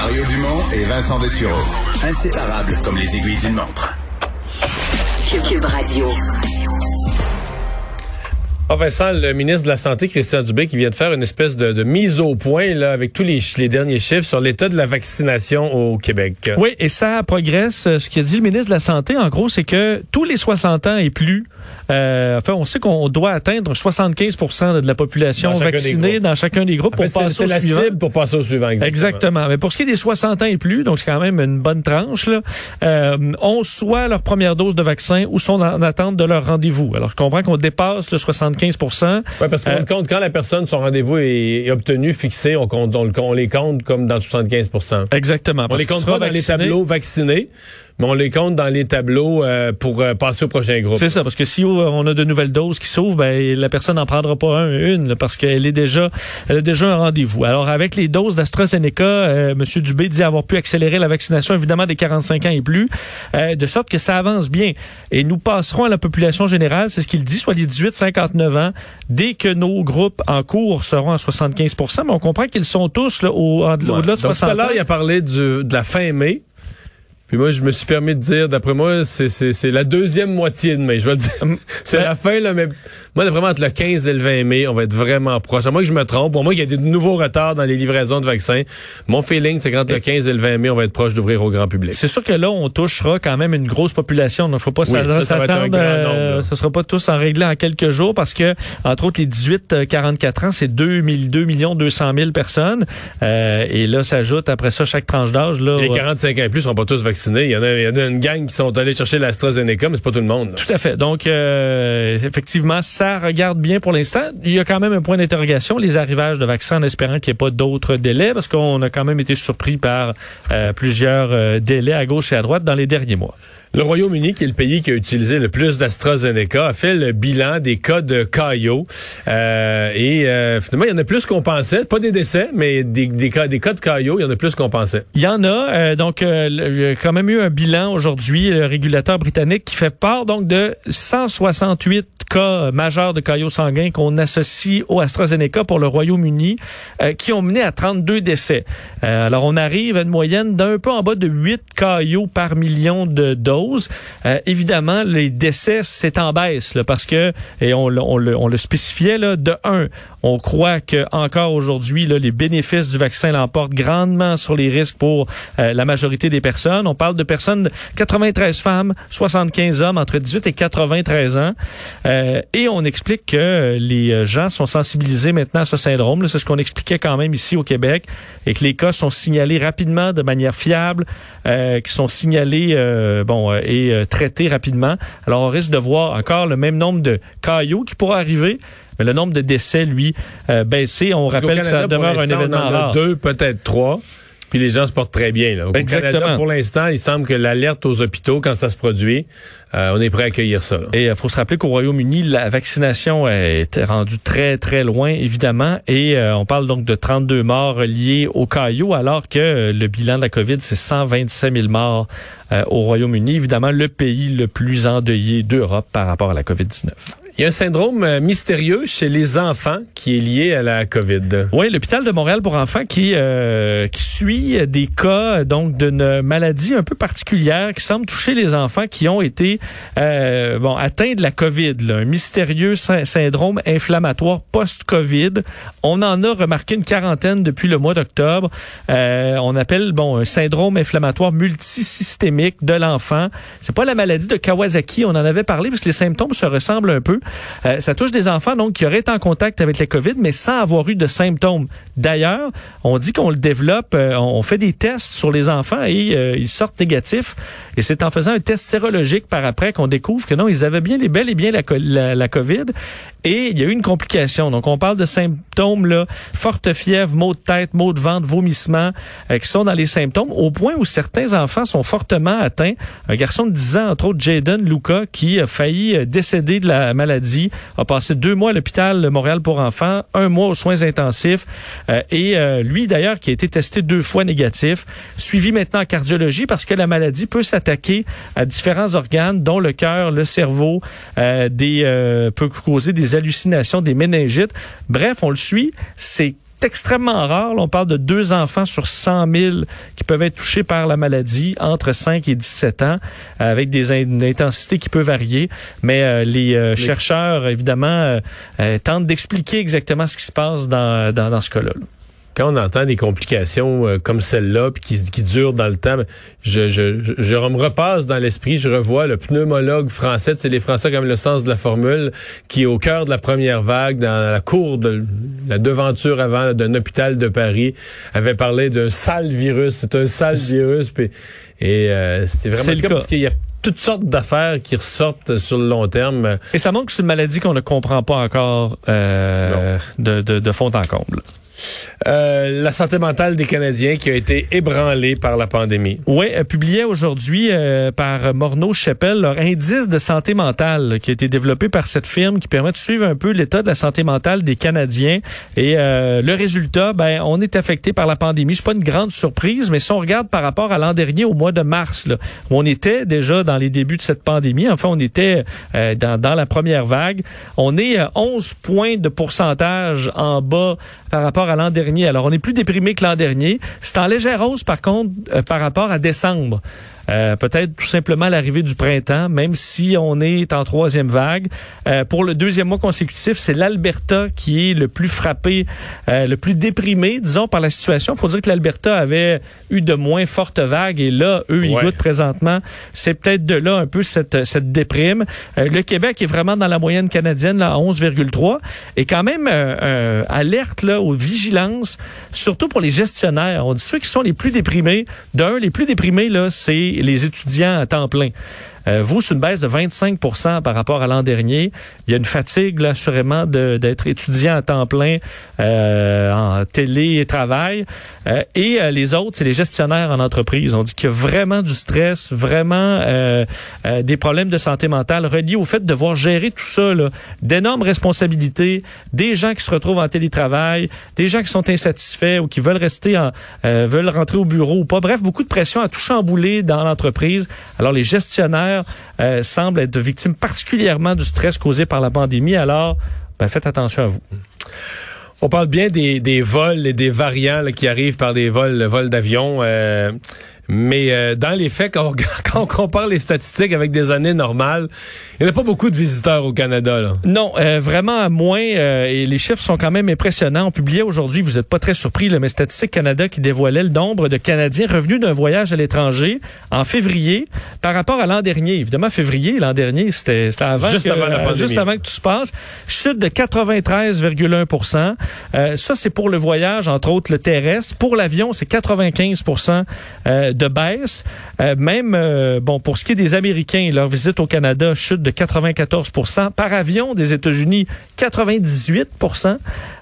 Mario Dumont et Vincent Dessureau. Inséparables comme les aiguilles d'une montre. Cube Radio. Ah Vincent, le ministre de la Santé, Christian Dubé, qui vient de faire une espèce de, de mise au point là, avec tous les, les, derniers chiffres sur l'état de la vaccination au Québec. Oui, et ça progresse. Ce qu'a dit le ministre de la Santé, en gros, c'est que tous les 60 ans et plus, euh, enfin, on sait qu'on doit atteindre 75% de la population vaccinée dans chacun des groupes En fait, pour passer c'est au la suivant. cible pour passer au suivant. Exactement. Exactement. Mais pour ce qui est des 60 ans et plus, donc c'est quand même une bonne tranche, là, euh, ont soit leur première dose de vaccin ou sont en attente de leur rendez-vous. Alors, je comprends qu'on dépasse le 75% Oui, parce qu'on Euh, compte quand la personne, son rendez-vous est, est obtenu, fixé, on, compte, on, le- on les compte comme dans 75% Exactement. On les compte pas dans les tableaux vaccinés, mais on les compte dans les tableaux euh, pour euh, passer au prochain groupe. C'est ça, parce que si on a de nouvelles doses qui s'ouvrent, ben, la personne n'en prendra pas un, une, là, parce qu'elle est déjà, elle a déjà un rendez-vous. Alors, avec les doses d'AstraZeneca, euh, M. Dubé dit avoir pu accélérer la vaccination, évidemment, des 45 ans et plus, euh, de sorte que ça avance bien. Et nous passerons à la population générale, c'est ce qu'il dit, soit les 18-59 ans, dès que nos groupes en cours seront à 75% mais on comprend qu'ils sont tous là, au, Ouais. au-delà de Donc, 60 Tout à l'heure, il a parlé du, de la fin mai. Puis moi, je me suis permis de dire, d'après moi, c'est, c'est, c'est la deuxième moitié de mai. Je vais le dire. c'est ben- la fin, là, mais moi, d'après moi, entre le 15 et le 20 mai, on va être vraiment proche. À moins que je me trompe. Pour moi, il y a des nouveaux retards dans les livraisons de vaccins. Mon feeling, c'est qu'entre le 15 et le 20 mai, on va être proche d'ouvrir au grand public. C'est sûr que là, on touchera quand même une grosse population. Il ne faut pas Oui, ça, ça s'attendre. euh, ce sera pas tous en réglé en quelques jours parce que, entre autres, les 18-44 ans, c'est 2, 2 millions 200 000 personnes. Euh, et là, s'ajoute après ça chaque tranche d'âge. là. Les ouais. 45 ans et plus sont pas tous vaccinés. Il y en a, une gang qui sont allés chercher l'AstraZeneca, mais c'est pas tout le monde. Tout à fait. Donc, euh, effectivement, ça regarde bien pour l'instant. Il y a quand même un point d'interrogation, les arrivages de vaccins en espérant qu'il n'y ait pas d'autres délais, parce qu'on a quand même été surpris par euh, plusieurs euh, délais à gauche et à droite dans les derniers mois. Le Royaume-Uni, qui est le pays qui a utilisé le plus d'AstraZeneca, a fait le bilan des cas de caillot. Euh, et euh, finalement, il y en a plus qu'on pensait. Pas des décès, mais des, cas, des cas de caillot, il y en a plus qu'on pensait. Il y en a. euh, donc, euh, il y a quand même eu un bilan aujourd'hui, le régulateur britannique qui fait part donc de 168 cas majeurs de caillots sanguins qu'on associe au AstraZeneca pour le Royaume-Uni, euh, qui ont mené à 32 décès. Alors, on arrive à une moyenne d'un peu en bas de 8 caillots par million de doses. Euh, évidemment, les décès, c'est en baisse, parce que, et on, le- spécifiait, là, de un, on croit que encore aujourd'hui, les bénéfices du vaccin l'emportent grandement sur les risques pour euh, la majorité des personnes. On parle de personnes, de 93 femmes, 75 hommes entre 18 et 93 ans. Euh, et on explique que les gens sont sensibilisés maintenant à ce syndrome. C'est ce qu'on expliquait quand même ici au Québec et que les cas sont signalés rapidement de manière fiable, qui sont signalés euh, euh, et euh, traités rapidement. Alors on risque de voir encore le même nombre de caillots qui pourra arriver. Mais le nombre de décès, lui, euh, baissé. On Parce rappelle que ça demeure un événement on en a rare. deux, peut-être trois. Puis les gens se portent très bien. Là. Au Exactement. Canada, pour l'instant, il semble que l'alerte aux hôpitaux, quand ça se produit, euh, on est prêt à accueillir ça. là. Et il faut se rappeler qu'au Royaume-Uni, la vaccination est rendue très, très loin, évidemment. Et euh, on parle donc de 32 morts liés au caillot, alors que euh, le bilan de la COVID, c'est 127 000 morts euh, au Royaume-Uni. Évidemment, le pays le plus endeuillé d'Europe par rapport à la COVID-19. Il y a un syndrome euh, mystérieux chez les enfants qui est lié à la COVID. Oui, l'hôpital de Montréal pour enfants qui euh, qui suit des cas donc d'une maladie un peu particulière qui semble toucher les enfants qui ont été euh, bon atteints de la COVID, là, un mystérieux sy- syndrome inflammatoire post-COVID. On en a remarqué une quarantaine depuis le mois d'octobre. Euh, on appelle bon un syndrome inflammatoire multisystémique de l'enfant. C'est pas la maladie de Kawasaki, on en avait parlé parce que les symptômes se ressemblent un peu. Euh, ça touche des enfants donc qui auraient été en contact avec la COVID mais sans avoir eu de symptômes. D'ailleurs, on dit qu'on le développe, euh, on fait des tests sur les enfants et euh, ils sortent négatifs. Et c'est en faisant un test sérologique par après qu'on découvre que non, ils avaient bien les bel et bien la COVID. Et il y a eu une complication. Donc, on parle de symptômes, là, forte fièvre, maux de tête, maux de ventre, vomissements, euh, qui sont dans les symptômes, au point où certains enfants sont fortement atteints. Un garçon de 10 ans, entre autres, Jaden Luca, qui a failli euh, décéder de la maladie, a passé deux mois à l'hôpital Montréal pour enfants, un mois aux soins intensifs, euh, et lui, d'ailleurs, qui a été testé deux fois négatif, suivi maintenant en cardiologie parce que la maladie peut s'attaquer à différents organes, dont le cœur, le cerveau, des, peut causer des hallucinations, des méningites. Bref, on le suit. C'est extrêmement rare. on parle de deux enfants sur 100 000 qui peuvent être touchés par la maladie entre 5 et 17 ans, avec des intensités qui peuvent varier. Mais euh, les euh, chercheurs, évidemment, euh, tentent d'expliquer exactement ce qui se passe dans, dans, dans ce cas-là. là quand on entend des complications euh, comme celle-là, puis qui, qui durent dans le temps, je, je, je, je me repasse dans l'esprit, je revois le pneumologue français, c'est les Français comme le sens de la formule, qui au cœur de la première vague, dans la cour de la devanture avant d'un hôpital de Paris, avait parlé d'un sale virus. C'est un sale virus, puis, et euh, c'était vraiment le cas, parce qu'il y a toutes sortes d'affaires qui ressortent sur le long terme. Et ça montre que c'est une maladie qu'on ne comprend pas encore euh, de, de, de fond en comble. Euh, la santé mentale des Canadiens qui a été ébranlée par la pandémie. Oui, euh, publié aujourd'hui euh, par Morneau Chappelle leur indice de santé mentale qui a été développé par cette firme qui permet de suivre un peu l'état de la santé mentale des Canadiens. Et le résultat, ben, on est affecté par la pandémie. C'est pas une grande surprise, mais si on regarde par rapport à l'an dernier, au mois de mars, là, où on était déjà dans les débuts de cette pandémie, enfin, on était dans, dans la première vague, on est à 11 points de pourcentage en bas par rapport à l'an dernier. Alors, on est plus déprimé que l'an dernier. C'est en légère hausse, par contre, euh, par rapport à décembre. Euh, peut-être tout simplement l'arrivée du printemps, même si on est en troisième vague. Euh, pour le deuxième mois consécutif, c'est l'Alberta qui est le plus frappé, euh, le plus déprimé, disons, par la situation. Il faut dire que l'Alberta avait eu de moins fortes vagues et là, eux, ils goûtent présentement. C'est peut-être de là un peu cette, cette déprime. le Québec est vraiment dans la moyenne canadienne, là, à 11,3 et quand même alerte là, aux vigilances, surtout pour les gestionnaires. On dit ceux qui sont les plus déprimés. D'un, les plus déprimés, là, c'est les étudiants à temps plein. Euh, vous, c'est une baisse de 25 par rapport à l'an dernier. Il y a une fatigue, là, assurément, d'être étudiant à temps plein euh, en télé et. Euh, les autres, c'est les gestionnaires en entreprise. On dit qu'il y a vraiment du stress, vraiment des problèmes de santé mentale reliés au fait de devoir gérer tout ça, d'énormes responsabilités, des gens qui se retrouvent en télétravail, des gens qui sont insatisfaits ou qui veulent rester en, veulent rentrer au bureau ou pas. Bref, beaucoup de pression à tout chambouler dans l'entreprise. Alors, les gestionnaires euh, semble être victime particulièrement du stress causé par la pandémie. Alors, ben, faites attention à vous. On parle bien des, vols et des variants qui arrivent par des vols, vols d'avion. Euh, mais euh, dans les faits, quand on, compare les statistiques avec des années normales, il n'y a pas beaucoup de visiteurs au Canada. Là. Non, euh, vraiment moins. Euh, et les chiffres sont quand même impressionnants. On publiait aujourd'hui, vous n'êtes pas très surpris, là, mais Statistique Canada qui dévoilait le nombre de Canadiens revenus d'un voyage à l'étranger en février par rapport à l'an dernier. Évidemment, février, l'an dernier, c'était avant, juste, avant la pandémie. juste avant que tout se passe. Chute de 93,1 Ça, c'est pour le voyage, entre autres le terrestre. Pour l'avion, c'est 95 de baisse. Euh, même euh, bon pour ce qui est des Américains, leur visite au Canada chute de 94% Par avion des États-Unis, 98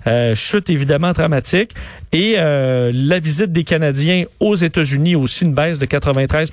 euh, chute évidemment dramatique. Et la visite des Canadiens aux États-Unis aussi une baisse de 93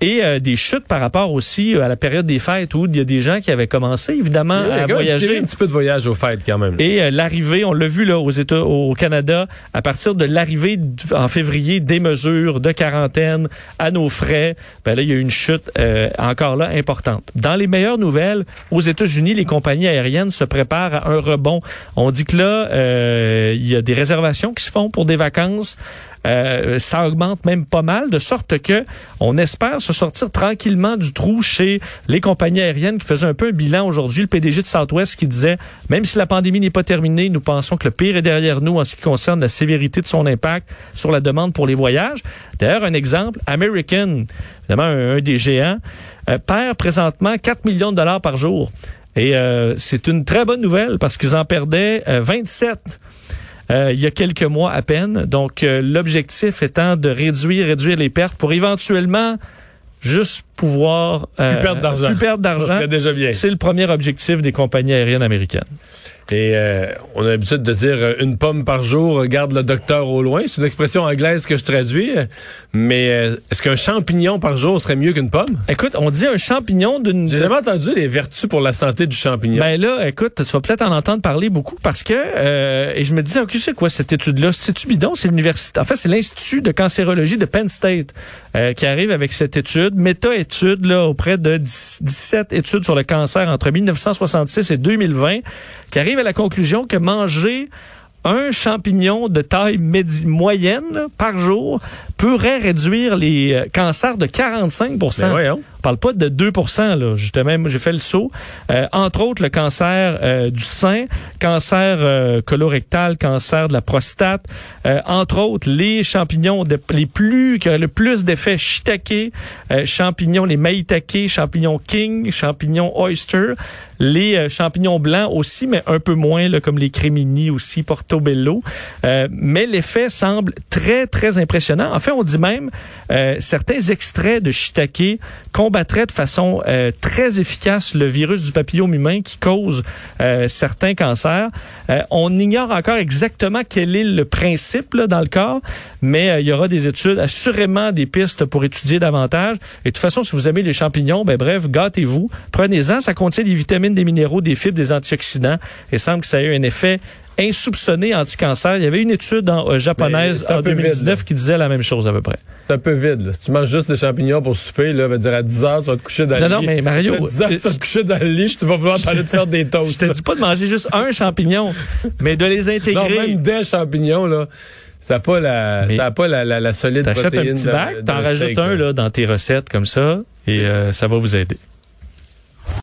et des chutes par rapport aussi à la période des fêtes où il y a des gens qui avaient commencé évidemment à voyager. Un petit peu de voyage aux fêtes quand même. Et l'arrivée, on l'a vu là aux États, au Canada, à partir de l'arrivée en février des mesures de quarantaine à nos frais, ben là, il y a une chute euh, encore là importante. Dans les meilleures nouvelles, aux États-Unis, les compagnies aériennes se préparent à un rebond. On dit que là, euh, il y a des réservations qui se font pour des vacances. Euh, ça augmente même pas mal, de sorte que on espère se sortir tranquillement du trou chez les compagnies aériennes qui faisaient un peu un bilan aujourd'hui. Le PDG de Southwest qui disait, même si la pandémie n'est pas terminée, nous pensons que le pire est derrière nous en ce qui concerne la sévérité de son impact sur la demande pour les voyages. D'ailleurs, un exemple, American, évidemment un, des géants, euh, perd présentement 4 millions de dollars par jour. Et euh, c'est une très bonne nouvelle parce qu'ils en perdaient 27 euh, il y a quelques mois à peine. Donc, euh, l'objectif étant de réduire, réduire les pertes pour éventuellement juste pouvoir Plus perdre d'argent. plus perdre d'argent. serait déjà bien. C'est le premier objectif des compagnies aériennes américaines. Et euh, on a l'habitude de dire euh, une pomme par jour, regarde le docteur au loin. C'est une expression anglaise que je traduis. Mais euh, est-ce qu'un champignon par jour serait mieux qu'une pomme? Écoute, on dit un champignon d'une J'ai jamais entendu les vertus pour la santé du champignon. Ben là, écoute, tu vas peut-être en entendre parler beaucoup parce que euh, et je me disais, ok, c'est quoi cette étude-là? C'est bidon, c'est l'université. En fait, c'est l'institut de cancérologie de Penn State euh, qui arrive avec cette étude, méta-étude là auprès de 10 17 études sur le cancer entre 1966 et 2020, qui arrive la conclusion que manger un champignon de taille moyenne par jour pourrait réduire les euh, cancers de 45% Ben. Parle pas de 2 là. Justement, j'ai fait le saut. Euh, entre autres, le cancer euh, du sein, cancer euh, colorectal, cancer de la prostate. Euh, entre autres, les champignons de- les plus qui auraient le plus d'effets shiitake, euh, champignons, les maitake, champignons king, champignons oyster, les euh, champignons blancs aussi, mais un peu moins, là, comme les crémini aussi, portobello. Mais l'effet semble très, très impressionnant. En fait, on dit même certains extraits de shiitake combattraient de façon euh, très efficace le virus du papillome humain qui cause euh, certains cancers. Euh, on ignore encore exactement quel est le principe dans le corps, mais il y aura des études, assurément des pistes pour étudier davantage. Et de toute façon, si vous aimez les champignons, ben bref, gâtez-vous. Prenez-en, ça contient des vitamines, des minéraux, des fibres, des antioxydants. Il semble que ça ait eu un effet insoupçonné anti-cancer. Il y avait une étude en, euh, japonaise en peu vide, 2019 là. qui disait la même chose à peu près. C'est un peu vide. là. Si tu manges juste des champignons pour souper, là, va dire à 10 heures, tu vas te coucher dans Non, le non, lit. mais Mario, À 10 heures, tu vas te coucher dans le lit, puis tu vas vouloir t'aller te faire des Je toasts. te dis pas de manger juste un champignon, mais de les Non, intégrer. même des champignons, là, ça n'a pas la, ça a pas la, la, la solide T'achètes un protéine petit bac, t'en rajoutes un là, dans tes recettes comme ça, et euh, ça va vous aider.